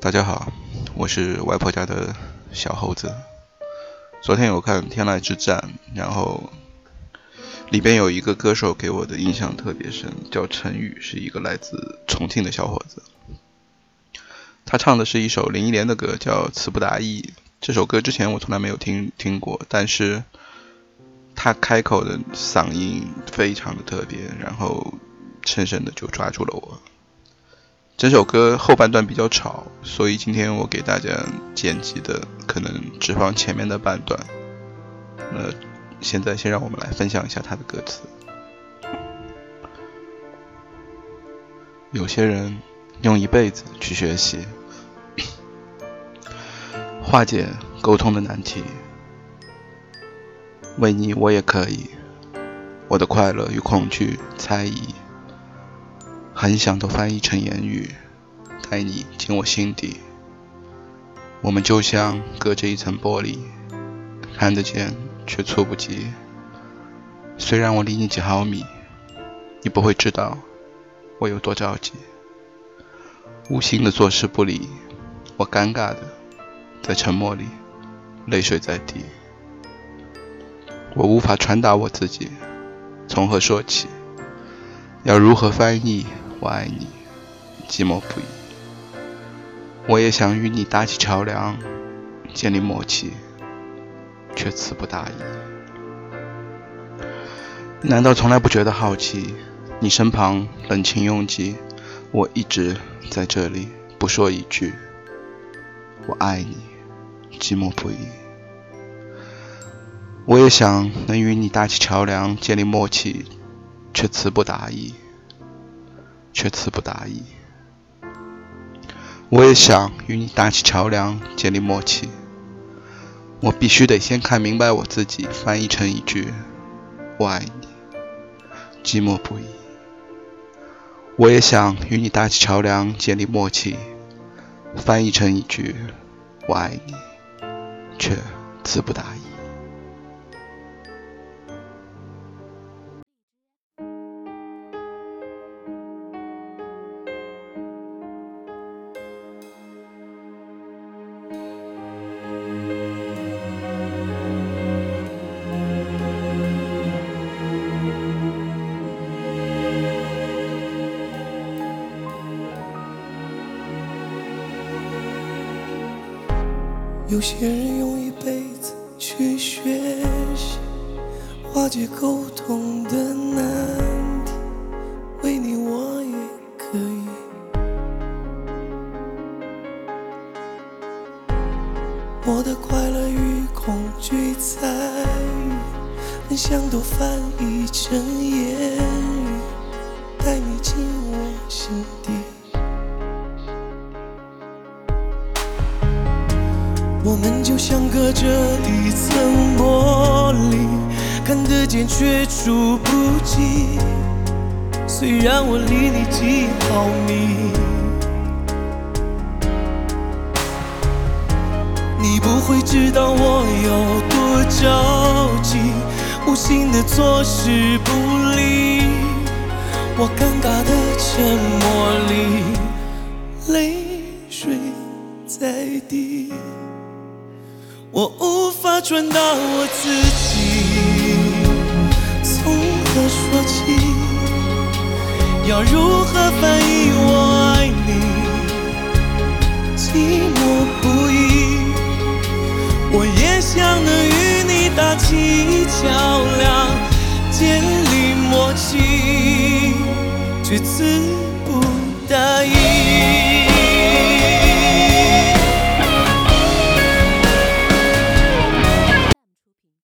大家好，我是外婆家的小猴子。昨天有看《天籁之战》，然后里边有一个歌手给我的印象特别深，叫陈宇，是一个来自重庆的小伙子。他唱的是一首林忆莲的歌，叫《词不达意》。这首歌之前我从来没有听听过，但是他开口的嗓音非常的特别，然后深深的就抓住了我。整首歌后半段比较吵，所以今天我给大家剪辑的可能只放前面的半段。那现在先让我们来分享一下他的歌词。有些人用一辈子去学习，化解沟通的难题。为你，我也可以。我的快乐与恐惧、猜疑。很想都翻译成言语，带你进我心底。我们就像隔着一层玻璃，看得见却触不及。虽然我离你几毫米，你不会知道我有多着急。无心的坐视不理，我尴尬的在沉默里，泪水在滴。我无法传达我自己，从何说起？要如何翻译？我爱你，寂寞不已。我也想与你搭起桥梁，建立默契，却词不达意。难道从来不觉得好奇？你身旁冷清拥挤，我一直在这里不说一句。我爱你，寂寞不已。我也想能与你搭起桥梁，建立默契，却词不达意。却词不达意。我也想与你搭起桥梁，建立默契。我必须得先看明白我自己，翻译成一句“我爱你”，寂寞不已。我也想与你搭起桥梁，建立默契，翻译成一句“我爱你”，却词不达意。有些人用一辈子去学习，化解沟通的难题，为你我也可以。我的快乐与恐惧在于，很想都翻译成言语，带你进我心底。我们就像隔着一层玻璃，看得见却触不及。虽然我离你几毫米，你不会知道我有多着急，无心的坐视不理，我尴尬的沉默里，泪水在滴。我无法传达我自己，从何说起？要如何翻译我爱你？寂寞不已。我也想能与你搭起桥梁，建立默契，却。